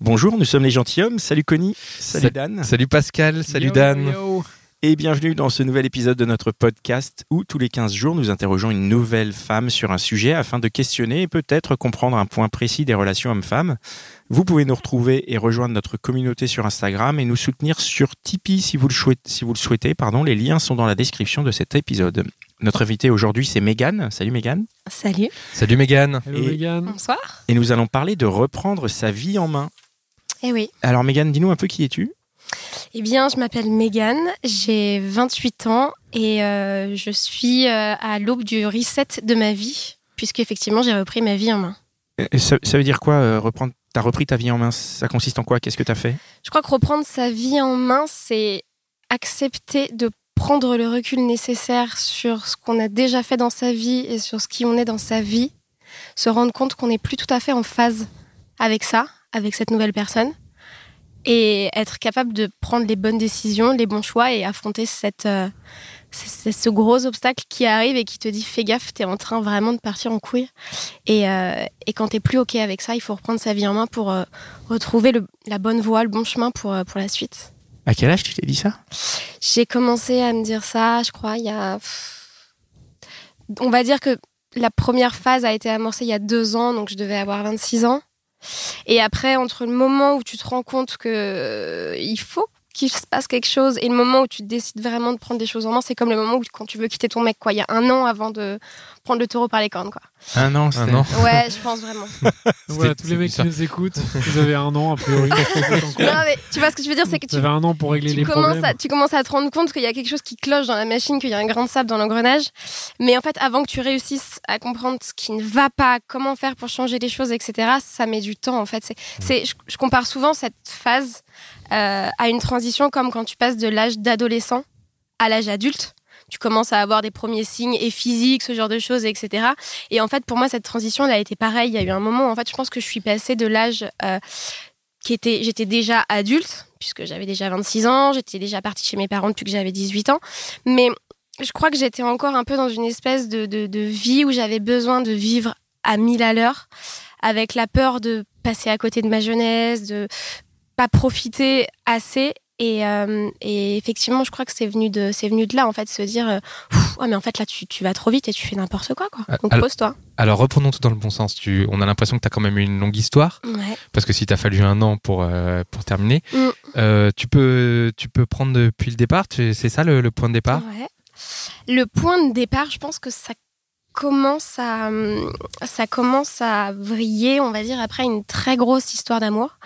Bonjour, nous sommes les gentilshommes. Salut Connie, salut Sa- Dan. Salut Pascal, salut Yo, Dan. yo. Et bienvenue dans ce nouvel épisode de notre podcast où tous les 15 jours nous interrogeons une nouvelle femme sur un sujet afin de questionner et peut-être comprendre un point précis des relations hommes-femmes. Vous pouvez nous retrouver et rejoindre notre communauté sur Instagram et nous soutenir sur Tipeee si vous le, chouait- si vous le souhaitez. Pardon, les liens sont dans la description de cet épisode. Notre invité aujourd'hui c'est Mégane. Salut Mégane. Salut. Salut Mégane. Hello Et- Megan. Bonsoir. Et nous allons parler de reprendre sa vie en main. Eh oui. Alors Mégane, dis-nous un peu qui es-tu? Eh bien, je m'appelle Megan, j'ai 28 ans et euh, je suis euh, à l'aube du reset de ma vie, puisque effectivement j'ai repris ma vie en main. Ça, ça veut dire quoi euh, reprendre T'as repris ta vie en main? Ça consiste en quoi? Qu'est-ce que t'as fait? Je crois que reprendre sa vie en main, c'est accepter de prendre le recul nécessaire sur ce qu'on a déjà fait dans sa vie et sur ce qui on est dans sa vie, se rendre compte qu'on n'est plus tout à fait en phase avec ça, avec cette nouvelle personne, et être capable de prendre les bonnes décisions, les bons choix et affronter cette, euh, ce gros obstacle qui arrive et qui te dit fais gaffe, t'es en train vraiment de partir en couille. Et, euh, et quand t'es plus ok avec ça, il faut reprendre sa vie en main pour euh, retrouver le- la bonne voie, le bon chemin pour, euh, pour la suite. À quel âge tu t'es dit ça? J'ai commencé à me dire ça, je crois, il y a. On va dire que la première phase a été amorcée il y a deux ans, donc je devais avoir 26 ans. Et après, entre le moment où tu te rends compte que euh, il faut qu'il se passe quelque chose et le moment où tu décides vraiment de prendre des choses en main, c'est comme le moment où quand tu veux quitter ton mec, quoi. Il y a un an avant de prendre le taureau par les cornes, quoi. Un an. Un c'était- an. Ouais, je pense vraiment. Voilà, tous les mecs c'est qui nous écoutent, vous avez un an a priori. non, mais tu vois ce que je veux dire, c'est que Vous tu avez un an pour régler tu les commences, problèmes. à, tu commences à te rendre compte qu'il y a quelque chose qui cloche dans la machine, qu'il y a un grain de sable dans l'engrenage. Mais en fait, avant que tu réussisses à comprendre ce qui ne va pas, comment faire pour changer les choses, etc., ça met du temps, en fait. C'est, c'est, je, je compare souvent cette phase euh, à une transition comme quand tu passes de l'âge d'adolescent à l'âge adulte. Tu commences à avoir des premiers signes et physiques, ce genre de choses, etc. Et en fait, pour moi, cette transition, elle a été pareille. Il y a eu un moment en fait, je pense que je suis passée de l'âge euh, qui était, j'étais déjà adulte, puisque j'avais déjà 26 ans, j'étais déjà partie chez mes parents depuis que j'avais 18 ans. Mais je crois que j'étais encore un peu dans une espèce de, de, de vie où j'avais besoin de vivre à mille à l'heure, avec la peur de passer à côté de ma jeunesse, de pas profiter assez. Et, euh, et effectivement, je crois que c'est venu de, c'est venu de là, en fait, se dire, ouais, mais en fait, là, tu, tu vas trop vite et tu fais n'importe quoi, quoi. Ah, Donc, pose-toi. Alors reprenons tout dans le bon sens. Tu, on a l'impression que tu as quand même eu une longue histoire, Ouais. parce que si t'as fallu un an pour, euh, pour terminer, Mm. euh, tu, peux, tu peux prendre depuis le départ, c'est ça le, le point de départ? Ouais. Le point de départ, je pense que ça commence à hum, ça commence à vriller, on va dire, après une très grosse histoire d'amour.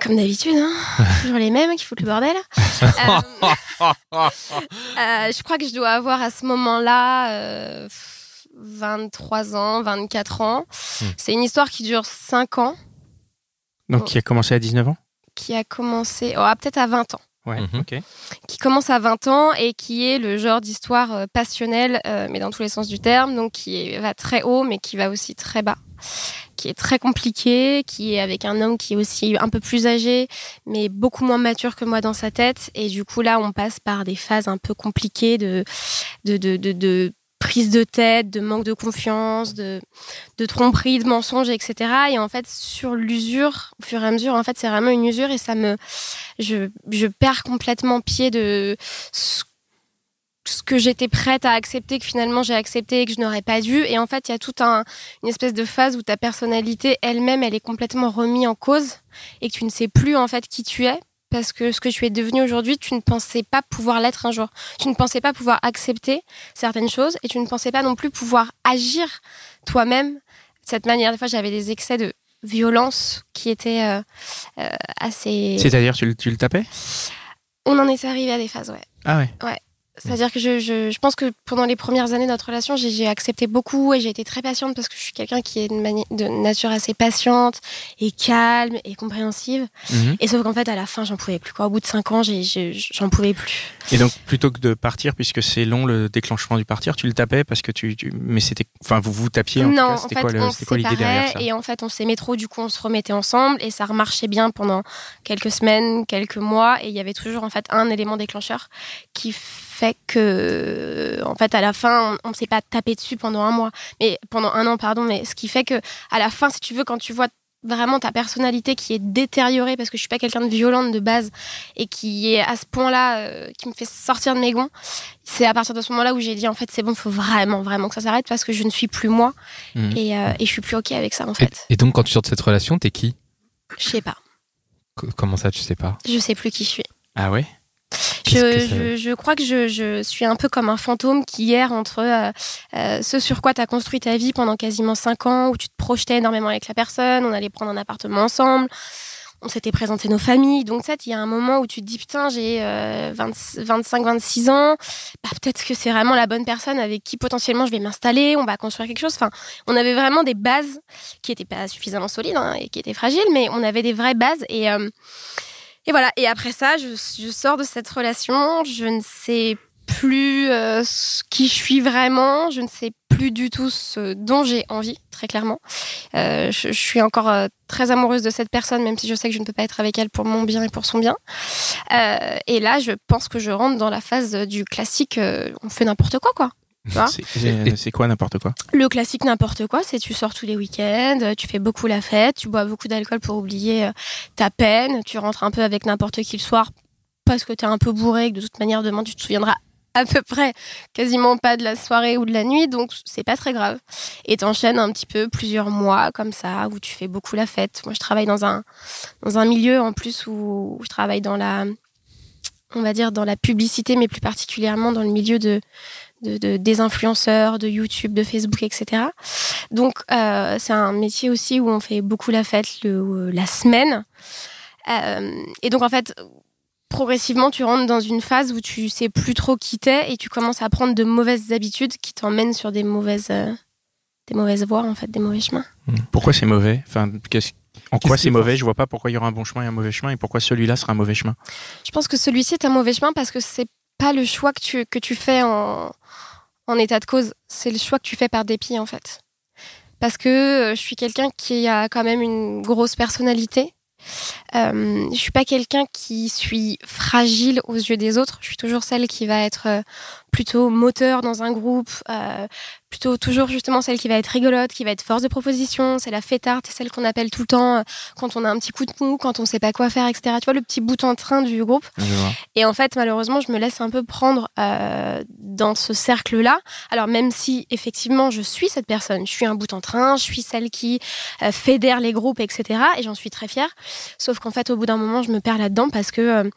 Comme d'habitude, hein toujours les mêmes qui foutent le bordel. Euh, euh, je crois que je dois avoir à ce moment-là euh, 23 ans, 24 ans. Hmm. C'est une histoire qui dure 5 ans, Donc qui a commencé à 19 ans? Qui a commencé, oh, peut-être à 20 ans. Ouais, Mhm. qui commence à 20 ans et qui est le genre d'histoire euh, passionnelle, euh, mais dans tous les sens du terme, donc qui est- va très haut, mais qui va aussi très bas, qui est très compliqué, qui est avec un homme qui est aussi un peu plus âgé, mais beaucoup moins mature que moi dans sa tête, et du coup là, on passe par des phases un peu compliquées de de, de, de, de prise de tête, de manque de confiance, de, de tromperie, de mensonges, etc. Et en fait, sur l'usure, au fur et à mesure, en fait, c'est vraiment une usure et ça me, je, je perds complètement pied de ce, que j'étais prête à accepter, que finalement j'ai accepté et que je n'aurais pas dû. Et en fait, il y a toute un, une espèce de phase où ta personnalité elle-même, elle est complètement remise en cause et que tu ne sais plus en fait qui tu es. Parce que ce que tu es devenu aujourd'hui, tu ne pensais pas pouvoir l'être un jour. Tu ne pensais pas pouvoir accepter certaines choses et tu ne pensais pas non plus pouvoir agir toi-même de cette manière. Des fois, j'avais des excès de violence qui étaient euh, euh, assez. C'est-à-dire, tu, le- tu le tapais? On en est arrivé à des phases, ouais. Ah ouais? C'est-à-dire que je, je, je pense que pendant les premières années de notre relation, j'ai accepté beaucoup et j'ai été très patiente parce que je suis quelqu'un qui est de, de nature assez patiente et calme et compréhensive. Mhm. Et sauf qu'en fait, à la fin, j'en pouvais plus. Quoi. Au bout de cinq ans, j'en pouvais plus. Et donc, plutôt que de partir, puisque c'est long le déclenchement du partir, tu le tapais parce que tu. tu- Mais c'était. Enfin, vous vous tapiez en tout non, cas, C'était fait, quoi, l'idée derrière ça et en fait, on s'aimait trop. Du coup, on se remettait ensemble et ça remarchait bien pendant quelques semaines, quelques mois. Et il y avait toujours en fait un élément déclencheur qui fait que, en fait, à la fin, on, on s'est pas tapé dessus pendant un mois, mais pendant un an, pardon. Mais ce qui fait que, à la fin, si tu veux, quand tu vois vraiment ta personnalité qui est détériorée parce que je suis pas quelqu'un de violente de base et qui est à ce point-là euh, qui me fait sortir de mes gonds c'est à partir de ce moment-là où j'ai dit en fait c'est bon faut vraiment vraiment que ça s'arrête parce que je ne suis plus moi Mhm. et, euh, et je suis plus ok avec ça en fait. et donc, quand tu sors de cette relation, t'es qui? Je sais pas. Co- Comment ça, tu sais pas? Je sais plus qui je suis. Ah ouais? Je, ça- je, je crois que je, je suis un peu comme un fantôme qui erre entre euh, euh, ce sur quoi tu as construit ta vie pendant quasiment 5 ans, où tu te projetais énormément avec la personne, on allait prendre un appartement ensemble, on s'était présenté nos familles. Donc, ça, il y a un moment où tu te dis, putain, j'ai 25-26 ans, bah, peut-être que c'est vraiment la bonne personne avec qui potentiellement je vais m'installer, on va construire quelque chose. Enfin, on avait vraiment des bases qui n'étaient pas suffisamment solides hein, et qui étaient fragiles, mais on avait des vraies bases. Et, euh, et voilà. Et après ça, je, sors de cette relation, je ne sais plus euh, qui je suis vraiment, je ne sais plus du tout ce dont j'ai envie, très clairement. Euh, je, suis encore euh, très amoureuse de cette personne, même si je sais que je ne peux pas être avec elle pour mon bien et pour son bien. Et là, je pense que je rentre dans la phase du classique, on fait n'importe quoi, quoi. C'est- quoi n'importe quoi? Le classique n'importe quoi, c'est tu sors tous les week-ends, euh, tu fais beaucoup la fête, tu bois beaucoup d'alcool pour oublier euh, ta peine, tu rentres un peu avec n'importe qui le soir parce que t'es un peu bourré, que de toute manière demain tu te souviendras à peu près quasiment pas de la soirée ou de la nuit, donc c'est pas très grave. Et t'enchaînes un petit peu plusieurs mois comme ça, où tu fais beaucoup la fête. Moi je travaille dans un, dans un milieu en plus où je travaille dans la, on va dire dans la publicité, mais plus particulièrement dans le milieu de, de, de- des influenceurs, de YouTube, de Facebook, etc. Donc euh, c'est un métier aussi où on fait beaucoup la fête le, la semaine. Euh, et donc en fait, progressivement, tu rentres dans une phase où tu sais plus trop qui t'es et tu commences à prendre de mauvaises habitudes qui t'emmènent sur des mauvaises, euh, des mauvaises voies en fait, des mauvais chemins. Pourquoi c'est mauvais? Enfin, qu'est-ce- En quoi c'est mauvais? Je vois pas pourquoi il y aura un bon chemin et un mauvais chemin et pourquoi celui-là sera un mauvais chemin. Je pense que celui-ci est un mauvais chemin parce que c'est pas le choix que tu, que tu fais en, en état de cause, c'est le choix que tu fais par dépit en fait. Parce que euh, je suis quelqu'un qui a quand même une grosse personnalité. Euh, je suis pas quelqu'un qui suis fragile aux yeux des autres. Je suis toujours celle qui va être euh, plutôt moteur dans un groupe, euh, plutôt toujours justement celle qui va être rigolote, qui va être force de proposition. C'est la fêtarde, celle qu'on appelle tout le temps euh, quand on a un petit coup de mou, quand on sait pas quoi faire, etc. Tu vois le petit bout en train du groupe. Et en fait, malheureusement, je me laisse un peu prendre euh, dans ce cercle-là. Alors même si effectivement je suis cette personne, je suis un bout en train, je suis celle qui fédère les groupes, etc. Et j'en suis très fière. Sauf qu'en fait, au bout d'un moment, je me perds là-dedans parce que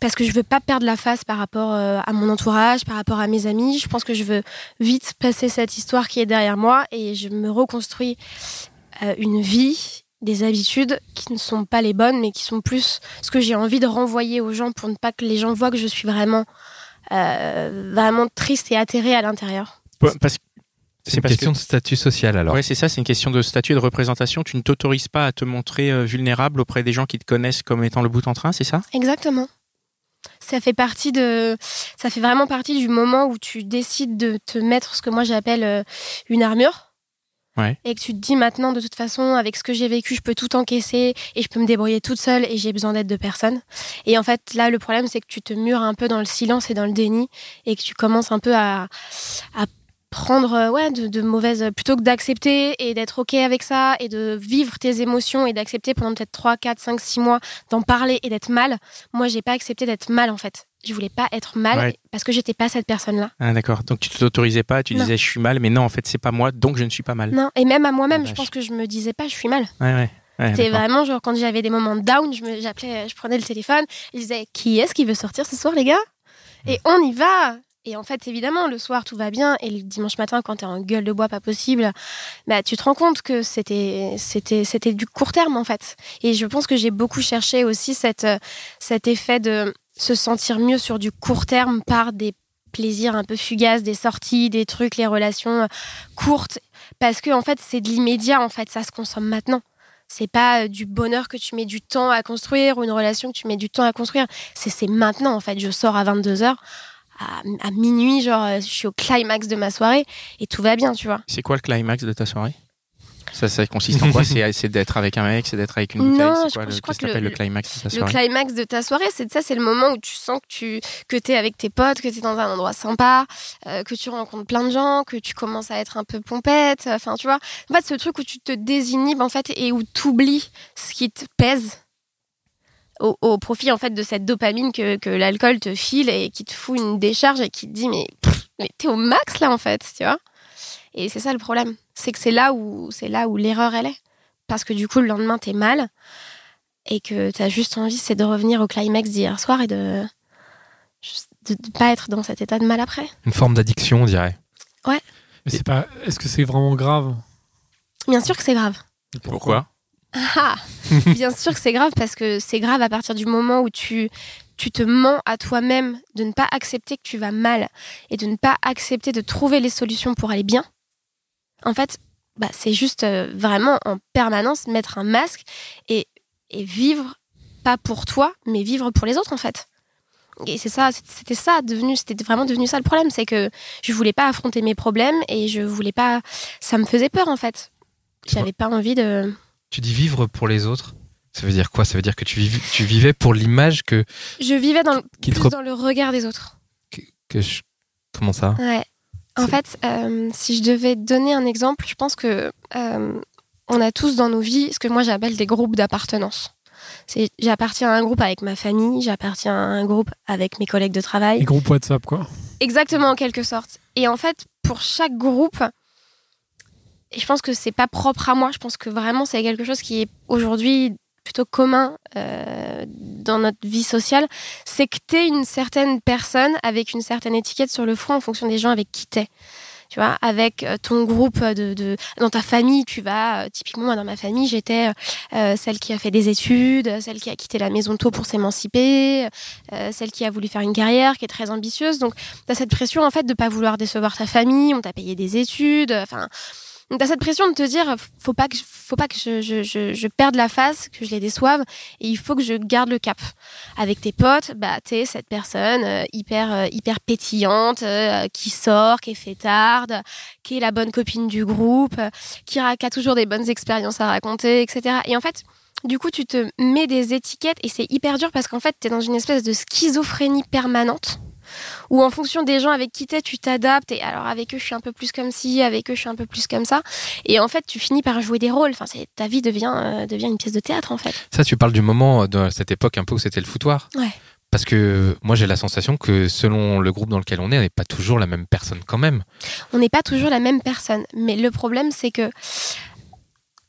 parce que je veux pas perdre la face par rapport à mon entourage, par rapport à mes amis. Je pense que je veux vite passer cette histoire qui est derrière moi et je me reconstruis euh, une vie, des habitudes qui ne sont pas les bonnes, mais qui sont plus ce que j'ai envie de renvoyer aux gens pour ne pas que les gens voient que je suis vraiment euh, vraiment triste et atterrée à l'intérieur. Ouais, Parce que C'est une parce question que de statut social alors. Ouais, c'est ça, c'est une question de statut et de représentation. Tu ne t'autorises pas à te montrer euh, vulnérable auprès des gens qui te connaissent comme étant le bout en train, c'est ça? Exactement. Ça fait partie de, ça fait vraiment partie du moment où tu décides de te mettre ce que moi j'appelle euh, une armure. Ouais. Et que tu te dis maintenant, de toute façon, avec ce que j'ai vécu, je peux tout encaisser et je peux me débrouiller toute seule et j'ai besoin d'aide de personne. Et en fait, là, le problème, c'est que tu te mures un peu dans le silence et dans le déni et que tu commences un peu à, à prendre euh, ouais, de, de mauvaises. Plutôt que d'accepter et d'être OK avec ça et de vivre tes émotions et d'accepter pendant peut-être 3, 4, 5, 6 mois d'en parler et d'être mal, moi, j'ai pas accepté d'être mal en fait. Je voulais pas être mal Ouais. parce que j'étais pas cette personne-là. Ah d'accord. Donc tu ne t'autorisais pas, tu Non. disais je suis mal, mais non, en fait c'est pas moi, donc je ne suis pas mal. Non, et même à moi-même, Ah, je pense que je me disais pas, je suis mal. Ouais, ouais. ouais C'était vraiment genre quand j'avais des moments down, je me- j'appelais, je prenais le téléphone, et je disais qui est-ce qui veut sortir ce soir, les gars? Et on y va. Et en fait, évidemment, le soir tout va bien, et le dimanche matin, quand t'es en gueule de bois, pas possible, bah tu te rends compte que c'était, c'était, c'était du court terme en fait. Et je pense que j'ai beaucoup cherché aussi cette, cet effet de se sentir mieux sur du court terme par des plaisirs un peu fugaces, des sorties, des trucs, les relations euh, courtes, parce que en fait c'est de l'immédiat, en fait ça se consomme maintenant. C'est pas euh, du bonheur que tu mets du temps à construire ou une relation que tu mets du temps à construire. C'est c'est maintenant en fait. Je sors à 22h, à, à minuit, genre euh, je suis au climax de ma soirée et tout va bien, tu vois. C'est quoi le climax de ta soirée? Ça, ça consiste en quoi? C'est c'est d'être avec un mec, c'est d'être avec une Non, bouteille je C'est quoi crois- le, je crois que le- le climax de ta Le soirée? climax de ta soirée, c'est ça, c'est le moment où tu sens que tu que es avec tes potes, que tu es dans un endroit sympa, euh, que tu rencontres plein de gens, que tu commences à être un peu pompette, enfin tu vois. En fait, ce truc où tu te désinhibes en fait et où tu oublies ce qui te pèse au, au profit en fait de cette dopamine que, que l'alcool te file et qui te fout une décharge et qui te dit mais, pff, mais t'es au max là en fait, tu vois. Et c'est ça le problème, c'est que c'est là où c'est là où l'erreur elle est, parce que du coup le lendemain t'es mal et que t'as juste envie c'est de revenir au climax d'hier soir et de de, de pas être dans cet état de mal après. Une forme d'addiction, on dirait. Mais c'est pas. Est-ce que c'est vraiment grave? Bien sûr que c'est grave. Pourquoi? Ah, bien sûr que c'est grave parce que c'est grave à partir du moment où tu, tu te mens à toi-même de ne pas accepter que tu vas mal et de ne pas accepter de trouver les solutions pour aller bien. En fait, bah, c'est juste euh, vraiment en permanence mettre un masque et, et vivre pas pour toi, mais vivre pour les autres en fait. Et c'est ça, c'était ça devenu, c'était vraiment devenu ça le problème, c'est que je voulais pas affronter mes problèmes et je voulais pas, ça me faisait peur en fait. J'avais pas envie de. Tu dis vivre pour les autres. Ça veut dire quoi? Ça veut dire que tu, viv- tu vivais pour l'image que, Je vivais dans le, qui te plus rep- dans le regard des autres. que je- Comment ça? Ouais. En fait, euh, si je devais donner un exemple, je pense que euh, on a tous dans nos vies ce que moi j'appelle des groupes d'appartenance. C'est j'appartiens à un groupe avec ma famille, j'appartiens à un groupe avec mes collègues de Les travail, groupes WhatsApp, quoi. exactement en quelque sorte. Et en fait, pour chaque groupe, je pense que c'est pas propre à moi. Je pense que vraiment c'est quelque chose qui est aujourd'hui plutôt commun euh, dans notre vie sociale, c'est que t'es une certaine personne avec une certaine étiquette sur le front en fonction des gens avec qui t'es. Tu vois, avec euh, ton groupe de, dans ta famille, tu vas euh, typiquement moi dans ma famille, j'étais celle qui a fait des études, celle qui a quitté la maison tôt pour s'émanciper, celle qui a voulu faire une carrière, qui est très ambitieuse. Donc t'as cette pression en fait de pas vouloir décevoir ta famille, on t'a payé des études, enfin t'as cette pression de te dire faut pas que faut pas que je, perde la face, que je les déçoive et il faut que je garde le cap. Avec tes potes, bah t'es cette personne euh, hyper euh, hyper pétillante euh, qui sort, qui est fêtarde, qui est la bonne copine du groupe, qui, qui a toujours des bonnes expériences à raconter, etc. Et en fait, du coup, tu te mets des étiquettes et c'est hyper dur parce qu'en fait, t'es dans une espèce de schizophrénie permanente où en fonction des gens avec qui t'es, tu t'adaptes. Et alors avec eux, je suis un peu plus comme ci, avec eux, je suis un peu plus comme ça. Et en fait, tu finis par jouer des rôles. Enfin, ta vie devient euh, devient une pièce de théâtre en fait. Ça, tu parles du moment de cette époque un peu où c'était le foutoir. Ouais. Parce que moi, j'ai la sensation que selon le groupe dans lequel on est, on n'est pas toujours la même personne quand même. On n'est pas toujours la même personne. Mais le problème, c'est que,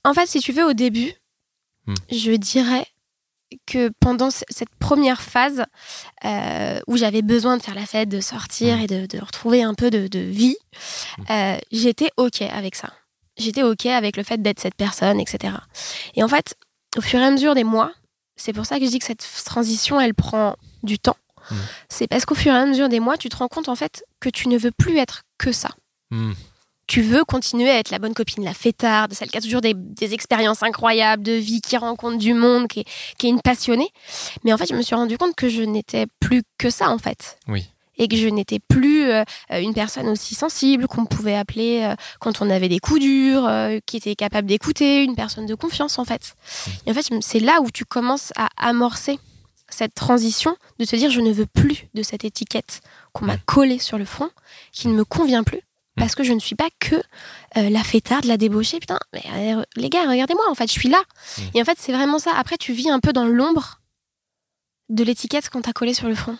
en fait, si tu veux, au début, Hmm. je dirais que pendant cette première phase euh, où j'avais besoin de faire la fête, de sortir Hmm. et de, de retrouver un peu de, de vie, euh, j'étais OK avec ça. J'étais OK avec le fait d'être cette personne, etc. Et en fait, au fur et à mesure des mois, c'est pour ça que je dis que cette transition, elle prend du temps. Hmm. C'est parce qu'au fur et à mesure des mois, tu te rends compte en fait que tu ne veux plus être que ça. Tu veux continuer à être la bonne copine, la fêtarde, celle qui a toujours des, des expériences incroyables de vie, qui rencontre du monde, qui est, qui est une passionnée. Mais en fait, je me suis rendu compte que je n'étais plus que ça, en fait. Oui. Et que je n'étais plus euh, une personne aussi sensible qu'on pouvait appeler euh, quand on avait des coups durs, euh, qui était capable d'écouter, une personne de confiance, en fait. Et en fait, c'est là où tu commences à amorcer cette transition de te dire je ne veux plus de cette étiquette qu'on m'a collée sur le front, qui ne me convient plus parce que je ne suis pas que euh, la fêtarde, la débauchée. Putain, mais euh, les gars, regardez-moi, en fait, je suis là. Mm. Et en fait, c'est vraiment ça. Après, tu vis un peu dans l'ombre de l'étiquette qu'on t'a collée sur le front.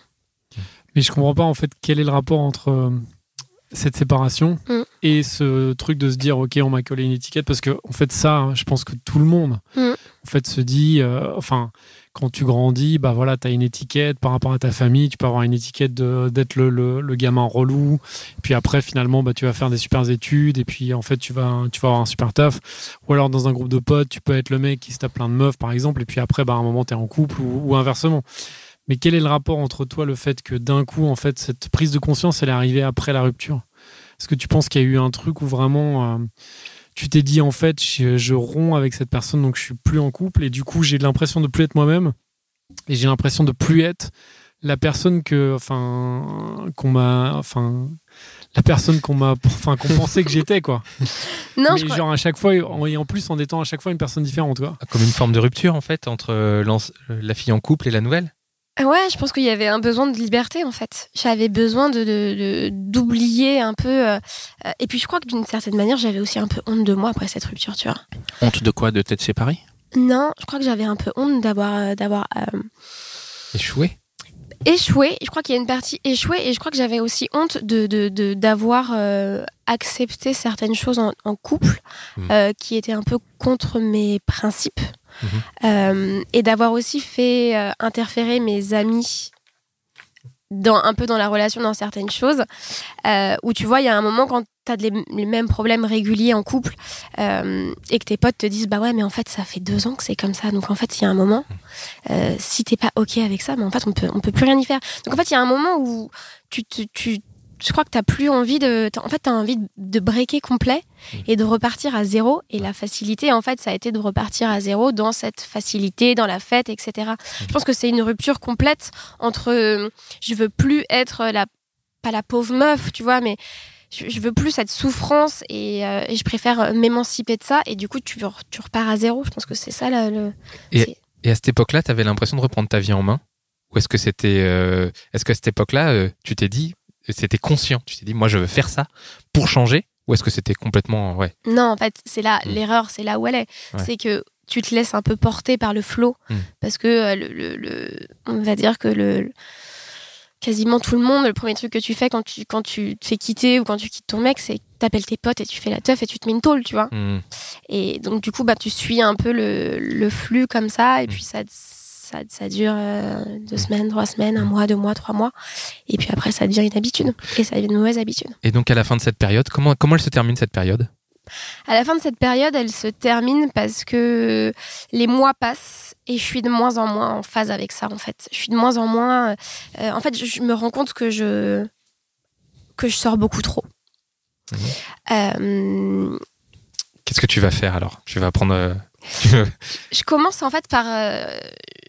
Mais je comprends pas en fait quel est le rapport entre euh, cette séparation Mm. et ce truc de se dire ok on m'a collé une étiquette parce que en fait ça hein, je pense que tout le monde en fait se dit euh, enfin quand tu grandis bah voilà tu as une étiquette par rapport à ta famille tu peux avoir une étiquette d'être le, le, le gamin relou. Puis après finalement bah tu vas faire des super études et puis en fait tu vas tu vas avoir un super taf. Ou alors dans un groupe de potes tu peux être le mec qui se tape plein de meufs par exemple et puis après bah à un moment tu en couple ou, ou inversement. Mais quel est le rapport entre toi, le fait que d'un coup, en fait, cette prise de conscience, elle est arrivée après la rupture? Est-ce que tu penses qu'il y a eu un truc où vraiment euh, tu t'es dit, en fait, je, je romps avec cette personne, donc je suis plus en couple, et du coup, j'ai l'impression de plus être moi-même, et j'ai l'impression de plus être la personne que, enfin, qu'on m'a, enfin, la personne qu'on m'a, enfin, qu'on pensait que j'étais, quoi. Non, Mais je crois- genre à chaque fois, et en plus en étant à chaque fois une personne différente, quoi. Comme une forme de rupture, en fait, entre euh, la fille en couple et la nouvelle Ouais, je pense qu'il y avait un besoin de liberté en fait. J'avais besoin de de- de- d'oublier un peu. euh, euh, et puis je crois que d'une certaine manière, j'avais aussi un peu honte de moi après cette rupture, tu vois. Honte de quoi? De t'être séparé Non, je crois que j'avais un peu honte d'avoir euh, d'avoir euh, Échouée échoué. Je crois qu'il y a une partie échouée et je crois que j'avais aussi honte de de- de- d'avoir euh, accepté certaines choses en, en couple euh, qui étaient un peu contre mes principes Euh, et d'avoir aussi fait euh, interférer mes amis dans un peu dans la relation dans certaines choses euh, où tu vois il y a un moment quand tu as les, mêmes problèmes réguliers en couple et que tes potes te disent bah ouais mais en fait ça fait deux ans que c'est comme ça. Donc en fait il y a un moment euh, si t'es pas ok avec ça mais en fait on peut on peut plus rien y faire. Donc en fait il y a un moment où tu tu, tu je crois que t'as plus envie de en fait t'as envie de, de breaker complet et de repartir à zéro. Et la facilité en fait ça a été de repartir à zéro dans cette facilité dans la fête etc je pense que c'est une rupture complète entre euh, je veux plus être la pas la pauvre meuf tu vois mais je, je veux plus cette souffrance et, euh, et je préfère m'émanciper de ça. Et du coup tu, re- tu repars à zéro. Je pense que c'est ça là, le Et à cette époque-là, tu avais l'impression de reprendre ta vie en main? Ou est-ce que c'était. euh, Est-ce qu'à cette époque-là, euh, tu t'es dit. C'était conscient Tu t'es dit, moi, je veux faire ça pour changer Ou est-ce que c'était complètement. Ouais. Non, en fait, c'est là, Mm. l'erreur, c'est là où elle est. Ouais. C'est que tu te laisses un peu porter par le flot. Mm. Parce que euh, le, le- le- on va dire que le, quasiment tout le monde, le premier truc que tu fais quand tu, quand tu te fais quitter ou quand tu quittes ton mec, c'est que t'appelles tes potes et tu fais la teuf et tu te mets une tôle, tu vois. Hmm. Et donc, du coup, bah, tu suis un peu le, le flux comme ça, et puis ça, ça, ça dure euh, deux semaines, trois semaines, un mois, deux mois, trois mois. Et puis après, ça devient une habitude. Et ça devient une mauvaise habitude. Et donc, à la fin de cette période, comment, comment elle se termine cette période? À la fin de cette période, elle se termine parce que les mois passent et je suis de moins en moins en phase avec ça en fait. Je suis de moins en moins. euh, en fait, je, me rends compte que je que je sors beaucoup trop. Euh, Qu'est-ce que tu vas faire alors? Tu vas prendre. Je commence en fait par. euh,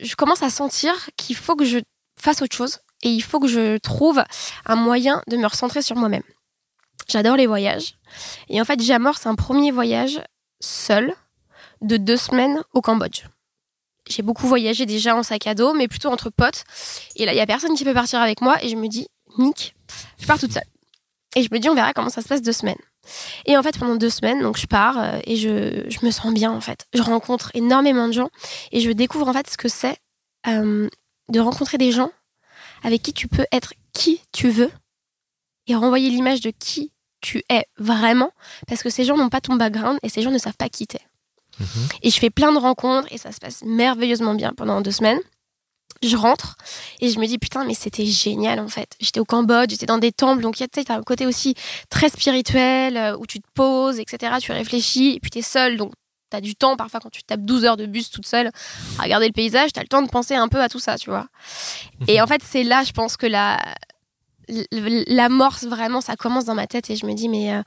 je commence à sentir qu'il faut que je fasse autre chose et il faut que je trouve un moyen de me recentrer sur moi-même. J'adore les voyages et en fait, j'amorce un premier voyage seul de deux semaines au Cambodge. J'ai beaucoup voyagé déjà en sac à dos, mais plutôt entre potes. Et là, il y a personne qui peut partir avec moi et je me dis, Nick, je pars toute seule. Et je me dis, on verra comment ça se passe deux semaines. Et en fait, pendant deux semaines, donc je pars euh, et je, je me sens bien en fait. Je rencontre énormément de gens et je découvre en fait ce que c'est euh, de rencontrer des gens avec qui tu peux être qui tu veux et renvoyer l'image de qui tu es vraiment parce que ces gens n'ont pas ton background et ces gens ne savent pas qui t'es. Mhm. Et je fais plein de rencontres et ça se passe merveilleusement bien pendant deux semaines. Je rentre et je me dis putain mais c'était génial en fait. J'étais au Cambodge, j'étais dans des temples donc il y a tu sais, t'as un côté aussi très spirituel euh, où tu te poses etc. Tu réfléchis et puis t'es seul donc t'as du temps parfois quand tu tapes 12 heures de bus toute seule à regarder le paysage t'as le temps de penser un peu à tout ça tu vois. Et en fait c'est là je pense que la l'amorce vraiment ça commence dans ma tête et je me dis mais euh,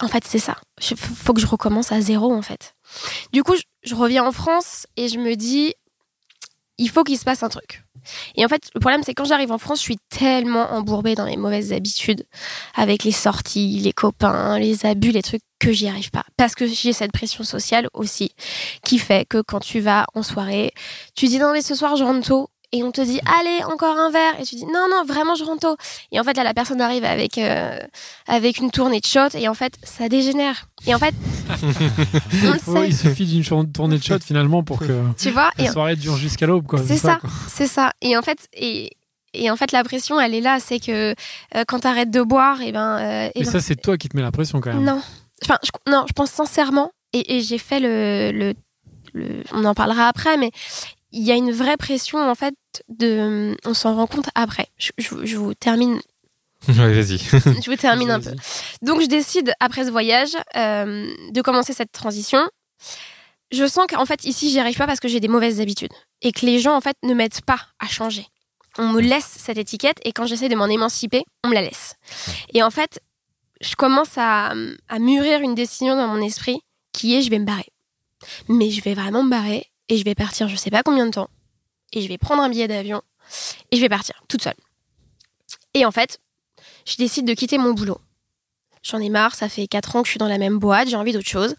en fait c'est ça. Il faut que je recommence à zéro en fait. Du coup je, je reviens en France et je me dis il faut qu'il se passe un truc. Et en fait, le problème, c'est quand j'arrive en France, je suis tellement embourbée dans les mauvaises habitudes, avec les sorties, les copains, les abus, les trucs, que j'y arrive pas. Parce que j'ai cette pression sociale aussi, qui fait que quand tu vas en soirée, tu dis non, mais ce soir, je rentre tôt. Et on te dit, allez, encore un verre. Et tu dis, non, non, vraiment, je rentre tôt. Et en fait, là, la personne arrive avec, euh, avec une tournée de shots. Et en fait, ça dégénère. Et en fait, on le sait. il suffit d'une tournée de shot finalement pour que Tu vois et, la soirée dure jusqu'à l'aube. quoi. C'est ça, c'est ça. Et en fait, et, et en fait, la pression, elle est là. C'est que euh, quand t'arrêtes de boire, et ben, euh, eh Mais ben, ça, c'est toi qui te mets la pression quand même. non. Enfin, je, non, je pense sincèrement, et, et j'ai fait le, le, le- on en parlera après, mais il y a une vraie pression en fait. De, on s'en rend compte après. Je, je- je vous termine, Ouais, vas-y. je vous termine un peu. Donc je décide après ce voyage euh, de commencer cette transition. Je sens qu'en fait ici j'y arrive pas parce que j'ai des mauvaises habitudes et que les gens en fait ne m'aident pas à changer. on me laisse cette étiquette et quand j'essaie de m'en émanciper, on me la laisse. Et en fait, je commence à, à mûrir une décision dans mon esprit qui est je vais me barrer. Mais je vais vraiment me barrer et je vais partir je sais pas combien de temps et je vais prendre un billet d'avion et je vais partir toute seule. Et en fait, je décide de quitter mon boulot. J'en ai marre, ça fait 4 ans que je suis dans la même boîte, j'ai envie d'autre chose.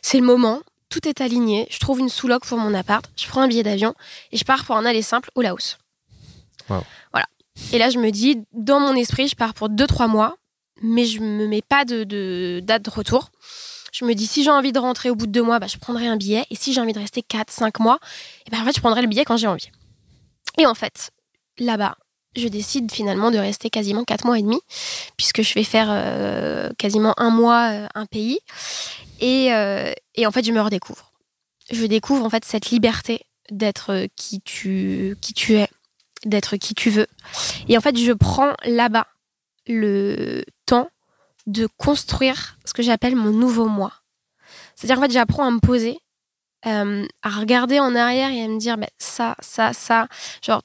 C'est le moment, tout est aligné, je trouve une sous-loc pour mon appart, je prends un billet d'avion et je pars pour un aller simple au Laos. Wow. Voilà. Et là, je me dis, dans mon esprit, je pars pour 2-3 mois, mais je me mets pas de, de date de retour. Je me dis, si j'ai envie de rentrer au bout de deux mois, bah, je prendrai un billet. Et si j'ai envie de rester 4-5 mois, et ben, en fait, je prendrai le billet quand j'ai envie. Et en fait, là-bas, je décide finalement de rester quasiment 4 mois et demi, puisque je vais faire euh, quasiment un mois, euh, un pays. Et, euh, et, en fait, je me redécouvre. Je découvre en fait cette liberté d'être qui tu, qui tu es, d'être qui tu veux. Et en fait, je prends là-bas le temps de construire ce que j'appelle mon nouveau moi. C'est-à-dire en fait, j'apprends à me poser, euh, à regarder en arrière et à me dire, bah, ça, ça, ça. Genre,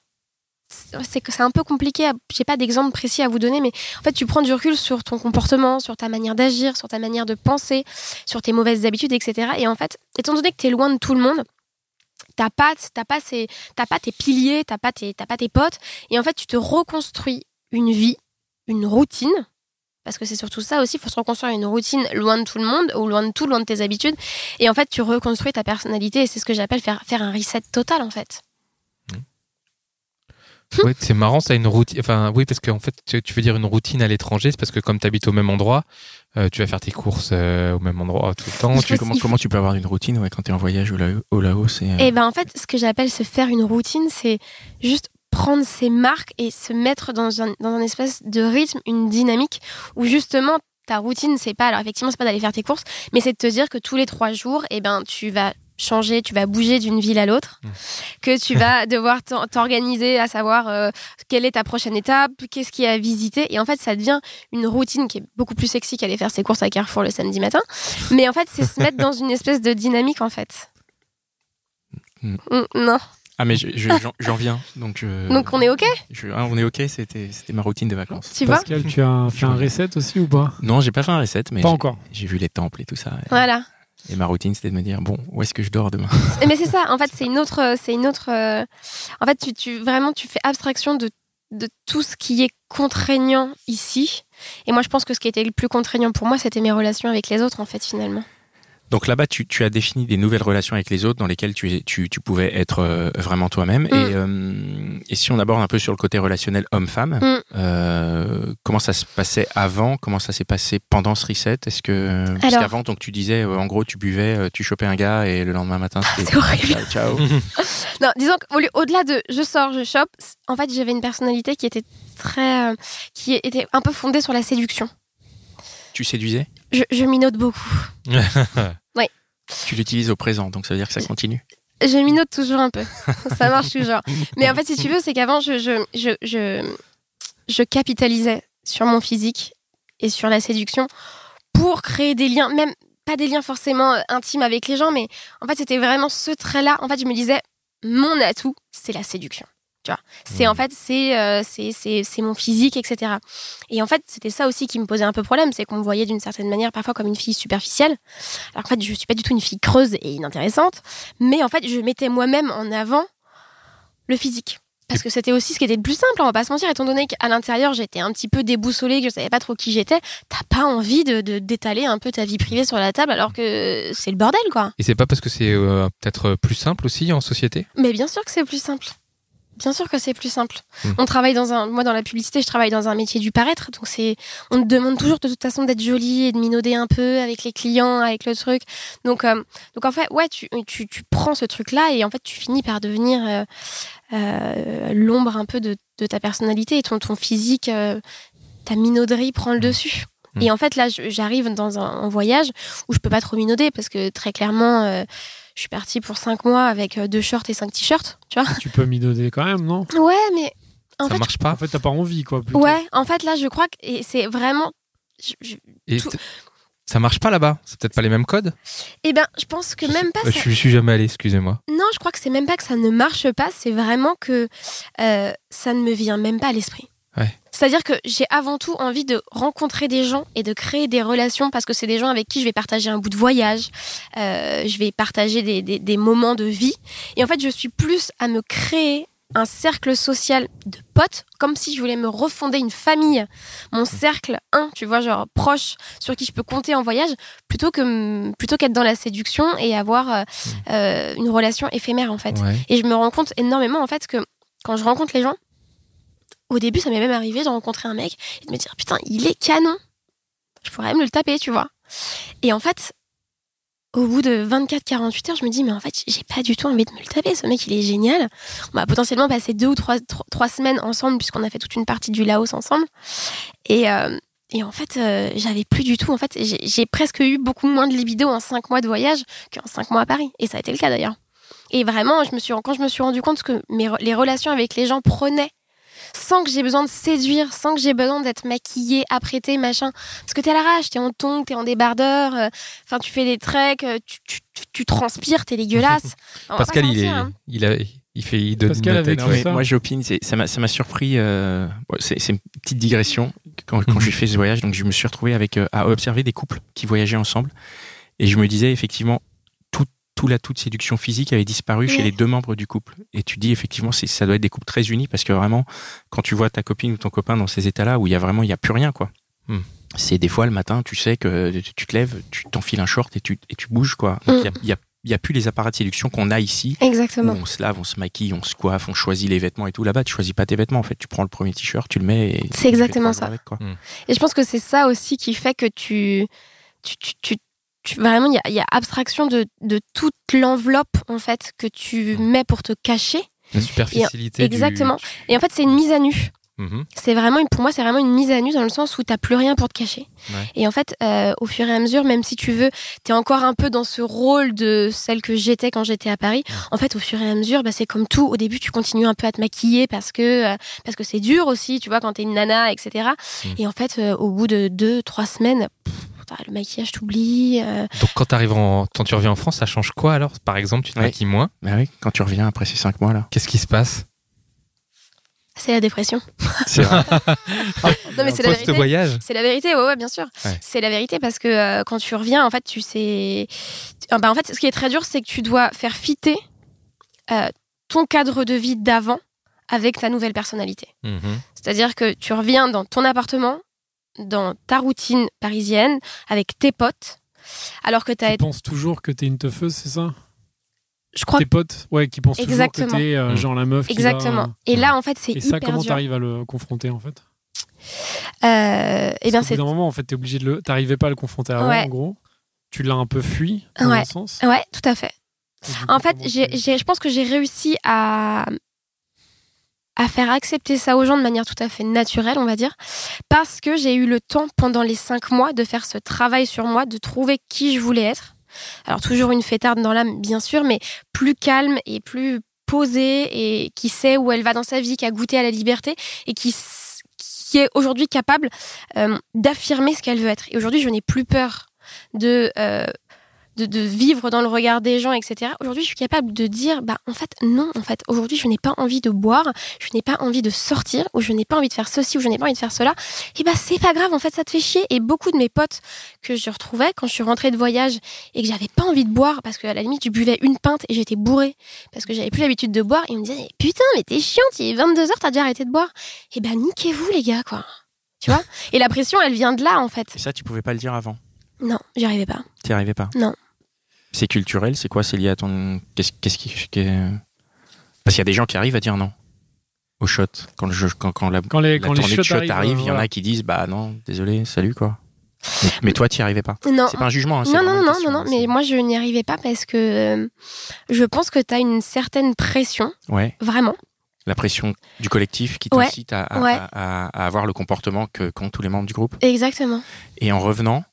c'est que c'est un peu compliqué. J'ai pas d'exemple précis à vous donner, mais en fait, tu prends du recul sur ton comportement, sur ta manière d'agir, sur ta manière de penser, sur tes mauvaises habitudes, etc. Et en fait, étant donné que tu es loin de tout le monde, t'as pas, t'as pas, ces, t'as pas tes piliers, t'as pas tes, t'as pas tes potes, et en fait, tu te reconstruis une vie, une routine. Parce que c'est surtout ça aussi, il faut se reconstruire une routine loin de tout le monde, ou loin de tout, loin de tes habitudes. Et en fait, tu reconstruis ta personnalité, et c'est ce que j'appelle faire, faire un reset total, en fait. Ouais, c'est marrant, ça, une routine. Enfin, oui, parce qu'en fait, tu, veux dire une routine à l'étranger, c'est parce que comme tu habites au même endroit, euh, tu vas faire tes courses euh, au même endroit tout le temps. Faut- Comment, comment tu peux avoir une routine ouais, quand tu es en voyage au, Lao- au Laos et, euh, Et ben en fait, ce que j'appelle se faire une routine, c'est juste prendre ses marques et se mettre dans un, dans un espèce de rythme, une dynamique où justement ta routine, c'est pas alors effectivement c'est pas d'aller faire tes courses, mais c'est de te dire que tous les trois jours, et ben tu vas changer, tu vas bouger d'une ville à l'autre, Mm. que tu vas devoir t'or- t'organiser à savoir euh, quelle est ta prochaine étape, qu'est-ce qu'il y a à visiter, et en fait ça devient une routine qui est beaucoup plus sexy qu'aller faire ses courses à Carrefour le samedi matin, mais en fait c'est se mettre dans une espèce de dynamique en fait. Mm. Mm, Non. Ah, mais je- je- j'en viens. Donc, je- Donc on est OK? Je- ah, on est OK, c'était c'était ma routine de vacances. Tu vois Pascal, tu as fait un reset aussi ou pas? Non, j'ai pas fait un reset, mais Pas j'ai- encore. j'ai vu les temples et tout ça. Voilà. Et ma routine, c'était de me dire, bon, où est-ce que je dors demain? Mais c'est ça, en fait, c'est une autre. C'est une autre euh, En fait, tu, tu, vraiment, tu fais abstraction de, de tout ce qui est contraignant ici. Et moi, je pense que ce qui était le plus contraignant pour moi, c'était mes relations avec les autres, en fait, finalement. Donc là-bas, tu, tu as défini des nouvelles relations avec les autres dans lesquelles tu, es- tu, tu pouvais être euh, vraiment toi-même. Mm. Et, euh, et si on aborde un peu sur le côté relationnel homme-femme, Mm. euh, comment ça se passait avant? Comment ça s'est passé pendant ce reset? Est-ce que parce qu'avant, donc tu disais, en gros, tu buvais, tu chopais un gars et le lendemain matin, c'était C'est horrible. ciao. Non, disons qu'au-delà de je sors, je chope, en fait, j'avais une personnalité qui était très. euh, qui était un peu fondée sur la séduction. tu séduisais? Je, je minote beaucoup. Tu l'utilises au présent, donc ça veut dire que ça continue. Je minote toujours un peu. Ça marche toujours. Mais en fait, si tu veux, c'est qu'avant, je, je, je, je, je capitalisais sur mon physique et sur la séduction pour créer des liens, même pas des liens forcément euh, intimes avec les gens, mais en fait, c'était vraiment ce trait-là. En fait, je me disais, mon atout, c'est la séduction. Tu vois, c'est en fait, c'est euh, c'est c'est c'est mon physique, etc. Et en fait, c'était ça aussi qui me posait un peu problème, c'est qu'on me voyait d'une certaine manière parfois comme une fille superficielle. Alors qu'en fait, je suis pas du tout une fille creuse et inintéressante, mais en fait, je mettais moi-même en avant le physique. Parce que c'était aussi ce qui était le plus simple, on va pas se mentir, étant donné qu'à l'intérieur j'étais un petit peu déboussolée, que je savais pas trop qui j'étais, t'as pas envie de de- d'étaler un peu ta vie privée sur la table alors que c'est le bordel quoi. Et c'est pas parce que c'est euh, peut-être plus simple aussi en société? Mais bien sûr que c'est plus simple. Bien sûr que c'est plus simple. Mm. On travaille dans un, moi dans la publicité, je travaille dans un métier du paraître, donc c'est, on te demande toujours de toute façon d'être jolie et de minauder un peu avec les clients, avec le truc. Donc, euh, donc en fait, ouais, tu, tu, tu prends ce truc-là et en fait, tu finis par devenir euh, euh, l'ombre un peu de, de ta personnalité et ton, ton physique, ta minauderie prend le dessus. Mm. Et en fait, là, j'arrive dans un, un voyage où je peux pas trop minauder parce que très clairement, je suis partie pour cinq mois avec euh, deux shorts et cinq t-shirts, tu vois. Tu peux m'idonner quand même, non? Ouais, mais en Ça fait, marche En pas fait, t'as pas envie, quoi. plutôt. ouais, en fait, là, je crois que c'est vraiment. je- je- Et tout- t- Ça marche pas là-bas? C'est peut-être pas les mêmes codes? Eh ben, je pense que même pas. Ça- Je suis jamais allé, excusez-moi. Non, je crois que c'est même pas que ça ne marche pas, c'est vraiment que euh, ça ne me vient même pas à l'esprit. C'est-à-dire que j'ai avant tout envie de rencontrer des gens et de créer des relations parce que c'est des gens avec qui je vais partager un bout de voyage, euh, je vais partager des, des- des moments de vie. Et en fait, je suis plus à me créer un cercle social de potes, comme si je voulais me refonder une famille, mon cercle 1, tu vois, genre proche, sur qui je peux compter en voyage, plutôt que plutôt qu'être dans la séduction et avoir euh, euh, une relation éphémère en fait. Ouais. Et je me rends compte énormément en fait que quand je rencontre les gens, au début ça m'est même arrivé de rencontrer un mec et de me dire putain il est canon, je pourrais même le taper tu vois. Et en fait au bout de 24-48 heures je me dis mais en fait j'ai pas du tout envie de me le taper, ce mec il est génial. On va potentiellement passer deux ou trois, trois, semaines ensemble puisqu'on a fait toute une partie du Laos ensemble. Et, euh, et en fait euh, j'avais plus du tout en fait j'ai presque eu beaucoup moins de libido en cinq mois de voyage qu'en cinq mois à Paris. Et ça a été le cas d'ailleurs. Et vraiment, je me suis, quand je me suis rendu compte que mes, les relations avec les gens prenaient sans que j'ai besoin de séduire, sans que j'ai besoin d'être maquillée, apprêtée, machin. Parce que t'es à l'arrache, t'es en tongs, t'es en débardeur, euh, enfin tu fais des treks, euh, tu, tu, tu- tu transpires, t'es dégueulasse. Pascal, est, hein. il a, il fait, il donne Pascal une avec tête, moi j'opine, c'est- ça m'a surpris. euh, c'est une petite digression. Quand, quand Mhm. j'ai fait ce voyage, donc je me suis retrouvé avec euh, à observer des couples qui voyageaient ensemble, et je me disais effectivement tout tout la toute séduction physique avait disparu chez les deux membres du couple. Et tu dis effectivement ça doit être des couples très unis parce que vraiment quand tu vois ta copine ou ton copain dans ces états-là où il y a vraiment il y a plus rien quoi. Mhm. C'est des fois le matin, tu sais que tu, te lèves, tu t'enfiles un short et tu et tu bouges quoi. Donc il y a- il y a il y a plus les appareils de séduction qu'on a ici où Exactement. on se lave, on se maquille, on se coiffe, on choisit les vêtements et tout. Là-bas, tu choisis pas tes vêtements. En fait, tu prends le premier t-shirt, tu le mets. et tu C'est exactement ça. avec, quoi. Et je pense que c'est ça aussi qui fait que tu. tu, tu, tu- vraiment, il y a, il y a abstraction de, de toute l'enveloppe, en fait, que tu mets pour te cacher. La superficialité. Exactement. Et en fait, c'est une mise à nu. Mhm. C'est vraiment, pour moi, c'est vraiment une mise à nu dans le sens où t'as plus rien pour te cacher. Ouais. Et en fait, euh, au fur et à mesure, même si tu veux, t'es encore un peu dans ce rôle de celle que j'étais quand j'étais à Paris. En fait, au fur et à mesure, bah, c'est comme tout. Au début, tu continues un peu à te maquiller parce que euh, parce que c'est dur aussi, tu vois, quand t'es une nana, etc. Mm. Et en fait, euh, au bout de deux, trois semaines, pff, le maquillage t'oublie. euh, Donc quand, t'arrives en, quand tu reviens en France, ça change quoi alors? Par exemple, tu te Ouais. maquilles moins? Bah oui, quand tu reviens après ces cinq mois là. Qu'est-ce qui se passe? C'est la dépression. C'est vrai. Non, mais c'est la vérité. C'est la vérité, ouais, ouais, bien sûr. Ouais. C'est la vérité parce que euh, quand tu reviens, en fait, tu sais. Ah, bah, en fait, ce qui est très dur, c'est que tu dois faire fitter euh, ton cadre de vie d'avant avec ta nouvelle personnalité. Mhm. C'est-à-dire que tu reviens dans ton appartement, dans ta routine parisienne, avec tes potes, alors que tu as Tu penses toujours que t'es une teufeuse, c'est ça? Je crois Tes potes, ouais, qui pensent Exactement. toujours que t'es euh, Mm. genre la meuf. qui Exactement. va- Et là, en fait, c'est Et ça, hyper comment t'arrives à le confronter en fait? Euh, eh bien, c'est. d'un moment, en fait, t'es obligé de le. T'arrivais pas à le confronter avant, Ouais. en gros. Tu l'as un peu fui, dans Ouais. un sens. Ouais, tout à fait. Et En fait, tu- je pense que j'ai réussi à, à faire accepter ça aux gens de manière tout à fait naturelle, on va dire, parce que j'ai eu le temps pendant les cinq mois de faire ce travail sur moi, de trouver qui je voulais être. Alors toujours une fêtarde dans l'âme, bien sûr, mais plus calme et plus posée et qui sait où elle va dans sa vie, qui a goûté à la liberté et qui, qui est aujourd'hui capable euh, d'affirmer ce qu'elle veut être. Et aujourd'hui, je n'ai plus peur de euh, de, de vivre dans le regard des gens, etc. Aujourd'hui, je suis capable de dire, bah, en fait, non, en fait, aujourd'hui, je n'ai pas envie de boire, je n'ai pas envie de sortir, ou je n'ai pas envie de faire ceci, ou je n'ai pas envie de faire cela. Et bah, c'est pas grave, en fait, ça te fait chier. Et beaucoup de mes potes que je retrouvais quand je suis rentrée de voyage et que j'avais pas envie de boire, parce qu'à la limite, je buvais une pinte et j'étais bourrée, parce que j'avais plus l'habitude de boire, et on me disait, putain, mais t'es chiante, il est 22h, t'as déjà arrêté de boire. Et bah, niquez-vous, les gars, quoi. Tu vois? Et la pression, elle vient de là, en fait. Et ça, tu pouvais pas le dire avant? Non, j'y arrivais pas. T'y arrivais pas? Non. C'est culturel. C'est quoi C'est lié à ton. Qu'est-ce qu'est-ce qui. Parce qu'il y a des gens qui arrivent à dire non au shot quand le jeu, quand, quand la, Quand les, la quand les de shots shot arrivent, arrive, il euh, y en a qui disent bah non, désolé, salut quoi. Mais, mais toi, t'y arrivais pas. Non. C'est pas un jugement. Hein, Non, non, non, question, non, hein, non, mais moi je n'y arrivais pas parce que euh, je pense que tu as une certaine pression, Ouais. vraiment. La pression du collectif qui Ouais. t'incite à, à- Ouais. à- à- à avoir le comportement que qu'ont tous les membres du groupe. Exactement. Et en revenant,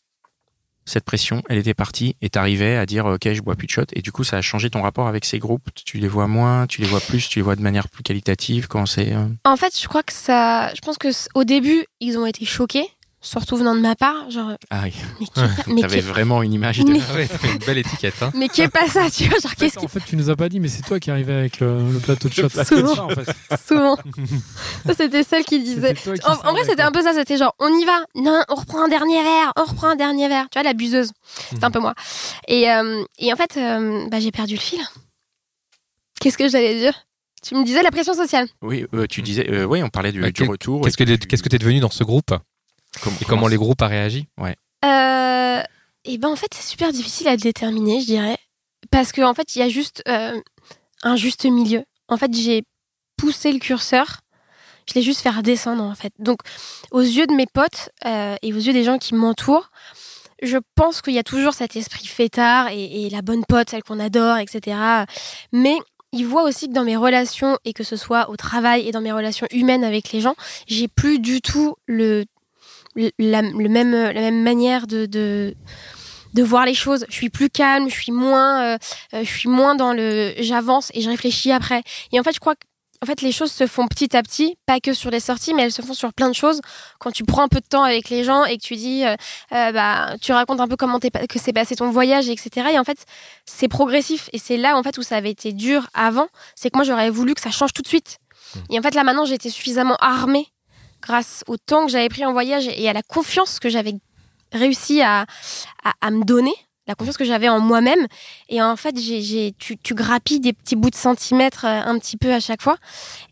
cette pression, elle était partie et t'arrivais à dire ok, je bois plus de shot. Et du coup, ça a changé ton rapport avec ces groupes. Tu les vois moins, tu les vois plus, tu les vois de manière plus qualitative. Quand c'est euh, En fait, je crois que ça. Je pense que au début, ils ont été choqués. Surtout venant de ma part, genre, Ah oui, mais qui qui t'avais vraiment une image de... Mais- ouais, une belle étiquette. Hein. mais qui est pas ça, tu vois, genre, En qu'est-ce en fait, tu nous as pas dit, mais c'est toi qui arrivais avec le, le plateau de C'est shot. ça, en fait. souvent. Ça, c'était celle qui disait. C'était qui En, vrai, c'était un peu ça. C'était genre, on y va. Non, on reprend un dernier verre. On reprend un dernier verre. Tu vois, la buseuse. C'est un peu moi. Et, euh, et en fait, euh, bah, j'ai perdu le fil. Qu'est-ce que j'allais dire? Tu me disais la pression sociale. Oui, euh, tu disais... euh, oui, on parlait du, Bah, du retour. Qu'est-ce que que t'es devenu dans ce groupe? Et comment les groupes ont réagi Euh, et ben en fait, c'est super difficile à déterminer, je dirais, parce qu'en en fait, il y a juste euh, un juste milieu. En fait, j'ai poussé le curseur, je l'ai juste fait redescendre en fait. Donc, aux yeux de mes potes euh, et aux yeux des gens qui m'entourent, je pense qu'il y a toujours cet esprit fêtard et, et la bonne pote, celle qu'on adore, etc. Mais ils voient aussi que dans mes relations, et que ce soit au travail et dans mes relations humaines avec les gens, j'ai plus du tout le- la, le même, la même manière de, de, de voir les choses. Je suis plus calme, je suis moins, euh, euh, je suis moins dans le j'avance et je réfléchis après. Et en fait, je crois que en fait, les choses se font petit à petit, pas que sur les sorties, mais elles se font sur plein de choses. Quand tu prends un peu de temps avec les gens et que tu dis, euh, euh, bah, tu racontes un peu comment que s'est passé ton voyage, etc. Et en fait, c'est progressif. Et c'est là, en fait, où ça avait été dur avant. C'est que moi, j'aurais voulu que ça change tout de suite. Et en fait, là, maintenant, j'étais suffisamment armée grâce au temps que j'avais pris en voyage et à la confiance que j'avais réussi à, à, à me donner, la confiance que j'avais en moi-même. Et en fait, j'ai, tu, tu grappilles des petits bouts de centimètres euh, un petit peu à chaque fois.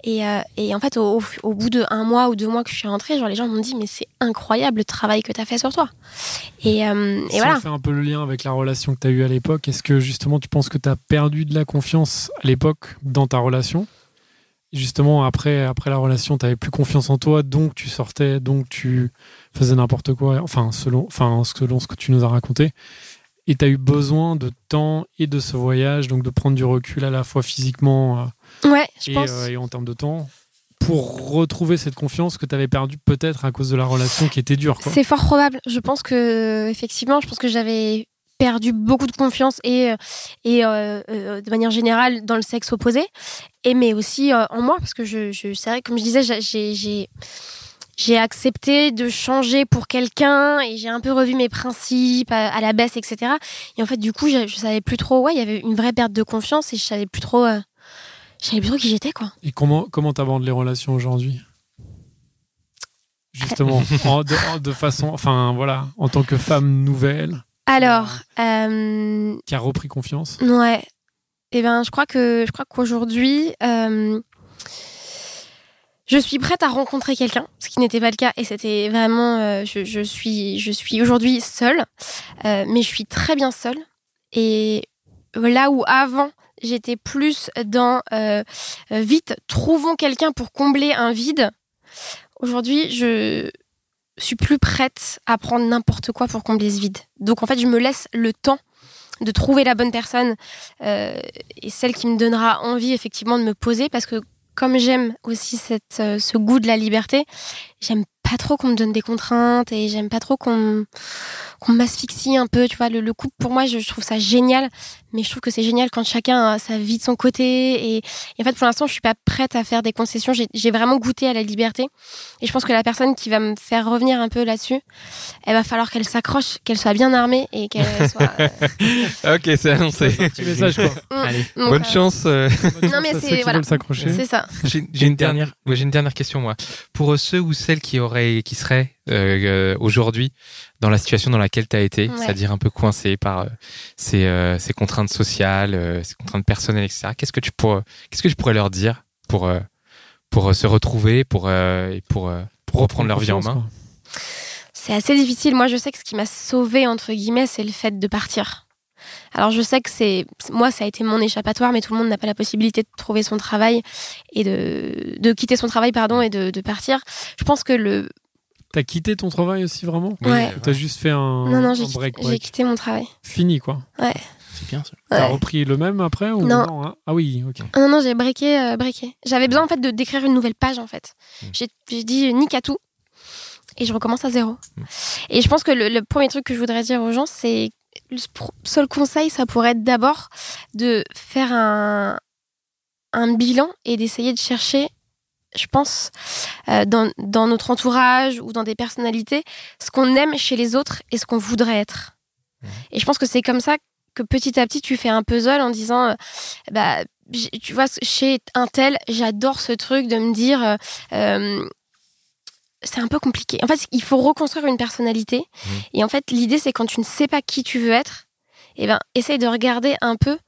Et, euh, et en fait, au, au- au bout de un mois ou deux mois que je suis rentrée, genre, les gens m'ont dit, mais c'est incroyable le travail que tu as fait sur toi. Et, euh, et Si voilà. on fait un peu le lien avec la relation que tu as eue à l'époque, est-ce que justement tu penses que tu as perdu de la confiance à l'époque dans ta relation? Justement, après, après la relation, tu plus confiance en toi, donc tu sortais, donc tu faisais n'importe quoi, enfin selon, enfin, selon ce que tu nous as raconté. Et tu as eu besoin de temps et de ce voyage, donc de prendre du recul à la fois physiquement euh, Ouais, je et, pense. euh, et en termes de temps, pour retrouver cette confiance que tu avais perdue peut-être à cause de la relation qui était dure. C'est fort probable. Je pense que effectivement, je pense que j'avais perdu beaucoup de confiance et euh, et euh, euh, de manière générale dans le sexe opposé. Et mais aussi euh, en moi parce que je, je c'est vrai comme je disais j'ai- j'ai j'ai j'ai accepté de changer pour quelqu'un et j'ai un peu revu mes principes à, à la baisse etc et en fait du coup je, je savais plus trop. Ouais il y avait une vraie perte de confiance et je savais plus trop euh, je savais plus trop qui j'étais quoi. Et comment comment t'abordes les relations aujourd'hui? Justement, en- de, en- de façon, enfin voilà, en tant que femme nouvelle alors euh, qui a repris confiance. Ouais. Eh ben, je crois que je crois qu'aujourd'hui, euh, je suis prête à rencontrer quelqu'un, ce qui n'était pas le cas, et c'était vraiment, euh, je, je suis, je suis aujourd'hui seule, euh, mais je suis très bien seule. Et là où avant j'étais plus dans euh, euh, vite, trouvons quelqu'un pour combler un vide. Aujourd'hui, je suis plus prête à prendre n'importe quoi pour combler ce vide. Donc en fait, je me laisse le temps de trouver la bonne personne euh, et celle qui me donnera envie effectivement de me poser parce que comme j'aime aussi euh, ce goût de la liberté, j'aime pas trop qu'on me donne des contraintes et j'aime pas trop qu'on qu'on m'asphyxie un peu. Tu vois, le, le couple pour moi, je, je trouve ça génial, mais je trouve que c'est génial quand chacun a sa vie de son côté. Et, et en fait, pour l'instant, je suis pas prête à faire des concessions. J'ai vraiment goûté à la liberté et je pense que la personne qui va me faire revenir un peu là-dessus, elle va falloir qu'elle s'accroche, qu'elle soit bien armée et qu'elle soit. euh, Ok, c'est annoncé. Petit message quoi. Allez, donc, Bonne euh, chance. euh. Non, mais c'est- voilà. C'est ça. J'ai une dernière- ouais, j'ai une dernière question moi. Pour euh, ceux ou celles qui auraient, qui seraient euh, euh, aujourd'hui dans la situation dans laquelle tu as été, Ouais. c'est-à-dire un peu coincé par euh, ces, euh, ces contraintes sociales, euh, ces contraintes personnelles, etc. Qu'est-ce que tu pourrais, qu'est-ce que tu pourrais leur dire pour euh, pour se retrouver, pour euh, et pour euh, pour reprendre leur vie en main? quoi. C'est assez difficile. Moi, je sais que ce qui m'a sauvée, entre guillemets, c'est le fait de partir. Alors, je sais que c'est. Moi, ça a été mon échappatoire, mais tout le monde n'a pas la possibilité de trouver son travail et de, de quitter son travail, pardon, et de, de partir. Je pense que le. T'as quitté ton travail aussi vraiment Ouais. euh, T'as juste fait un, non, non, j'ai quitté, mon travail. Fini quoi. c'est bien ça. T'as Ouais. repris le même après ou Non. hein? Ah oui, ok. Ah Non, non, j'ai breaké, euh, breaké. J'avais besoin, en fait, de d'écrire une nouvelle page, en fait. Mm. J'ai dit nique à tout. Et je recommence à zéro. Mm. Et je pense que le, le premier truc que je voudrais dire aux gens, c'est. Le seul conseil, ça pourrait être d'abord de faire un, un bilan et d'essayer de chercher je pense, euh, dans, dans notre entourage ou dans des personnalités, ce qu'on aime chez les autres et ce qu'on voudrait être. Mmh. Et je pense que c'est comme ça que petit à petit, tu fais un puzzle en disant, euh, bah, tu vois, chez un tel, j'adore ce truc de me dire, euh, euh, c'est un peu compliqué. En fait, il faut reconstruire une personnalité. Mmh. Et en fait, l'idée, c'est quand tu ne sais pas qui tu veux être, eh ben, essaye de regarder un peu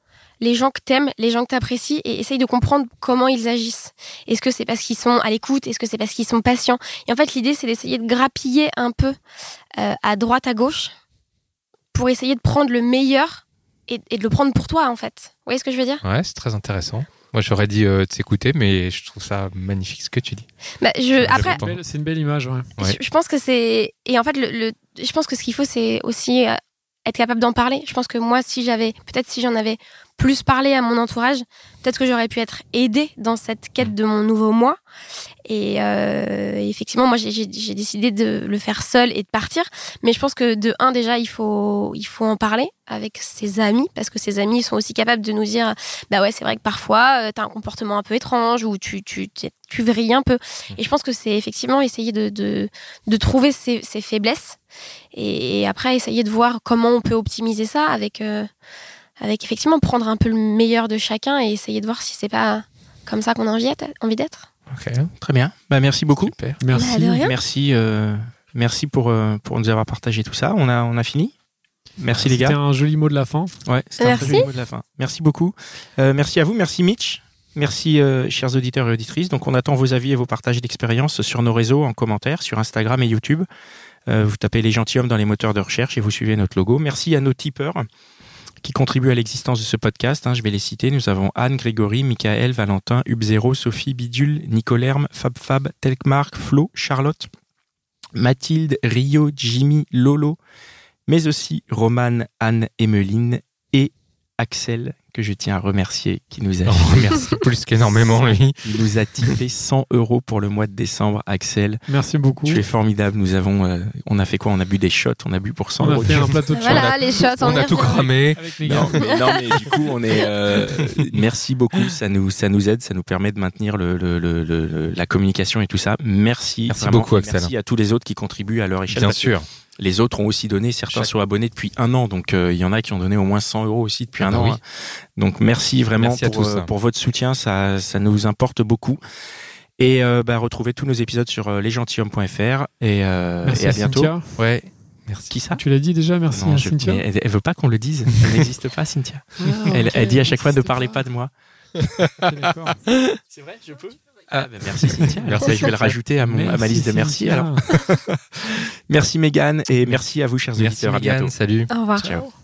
les gens que t'aimes, les gens que t'apprécies, et essaye de comprendre comment ils agissent. Est-ce que c'est parce qu'ils sont à l'écoute? Est-ce que c'est parce qu'ils sont patients? Et en fait, l'idée, c'est d'essayer de grappiller un peu euh, à droite, à gauche, pour essayer de prendre le meilleur et, et de le prendre pour toi, en fait. Vous voyez ce que je veux dire? Ouais, c'est très intéressant. Moi, j'aurais dit euh, de s'écouter, mais je trouve ça magnifique ce que tu dis. bah, je, Après, C'est une belle image, ouais. Ouais. Je, je pense que c'est et en fait le, le- je pense que ce qu'il faut c'est aussi euh, être capable d'en parler. Je pense que moi si j'avais peut-être si j'en avais plus parlé à mon entourage, peut-être que j'aurais pu être aidée dans cette quête de mon nouveau moi. Et euh, effectivement, moi j'ai- décidé de le faire seul et de partir. Mais je pense que de un déjà il faut il faut en parler avec ses amis parce que ses amis sont aussi capables de nous dire bah ouais c'est vrai que parfois euh, t'as un comportement un peu étrange ou tu tu tu, tu vrilles un peu. Et je pense que c'est effectivement essayer de, de de trouver ses, ses faiblesses et, et après essayer de voir comment on peut optimiser ça avec euh, avec effectivement prendre un peu le meilleur de chacun et essayer de voir si c'est pas comme ça qu'on a envie d'être-. Ok, Très bien. Bah, merci beaucoup. super. Merci. Bah, de rien. Merci, euh, merci pour, euh, pour nous avoir partagé tout ça. On a, on a fini. Merci les C'était gars. un joli mot de la fin. Ouais, c'était un Merci. très joli mot de la fin. Merci beaucoup. Euh, merci à vous. Merci Mitch. Merci, euh, chers auditeurs et auditrices. Donc, on attend vos avis et vos partages d'expériences sur nos réseaux en commentaire, sur Instagram et YouTube. Euh, vous tapez les gentilshommes dans les moteurs de recherche et vous suivez notre logo. Merci à nos tipeurs qui contribuent à l'existence de ce podcast. hein. je vais les citer. Nous avons Anne, Grégory, Michael, Valentin, Hubzero, Sophie, Bidule, Nicolerme, FabFab, Telkmark, Flo, Charlotte, Mathilde, Rio, Jimmy, Lolo, mais aussi Romane, Anne, Emeline et Axel, que je tiens à remercier, qui nous a, On remercie plus qu'énormément, lui. qui nous a tiré 100 euros pour le mois de décembre. Axel, Merci beaucoup. tu es formidable. Nous avons, euh, on a fait quoi? On a bu des shots, on a bu pour 100 On a euros. fait un plateau de on a- Voilà les shots. On a tout cramé. avec les Non gars. mais, non, mais du coup, on est. euh, merci beaucoup. Ça nous, ça nous aide, ça nous permet de maintenir le, le- le- la communication et tout ça. Merci. Merci vraiment. beaucoup, Axel. Merci à tous les autres qui contribuent à leur échelle. Bien sûr. Les autres ont aussi donné. Certains Chaque- sont abonnés depuis un an, donc euh, il y en a qui ont donné au moins 100 euros aussi depuis Ah un bah an. oui. hein. Donc merci vraiment Merci à pour, tous. euh, pour votre soutien. Ça, ça nous importe beaucoup. Et euh, bah, retrouvez tous nos épisodes sur euh, lesgentilhommes.fr et, euh, Merci et à à bientôt. Cynthia. Ouais. Merci. Qui ça? Tu l'as dit déjà, merci Non, à je- Cynthia. mais elle, elle veut pas qu'on le dise. Elle n'existe pas, Cynthia. Ah, Elle, dit à chaque fois ne parlez pas. pas de moi. C'est vrai, je peux? Ah, bah, merci Cynthia. Merci, je vais le rajouter à, mon, à ma liste de merci. Alors, merci Megan et merci à vous, chers Merci, auditeurs. À bientôt. Mégane. Salut. Au revoir. Ciao.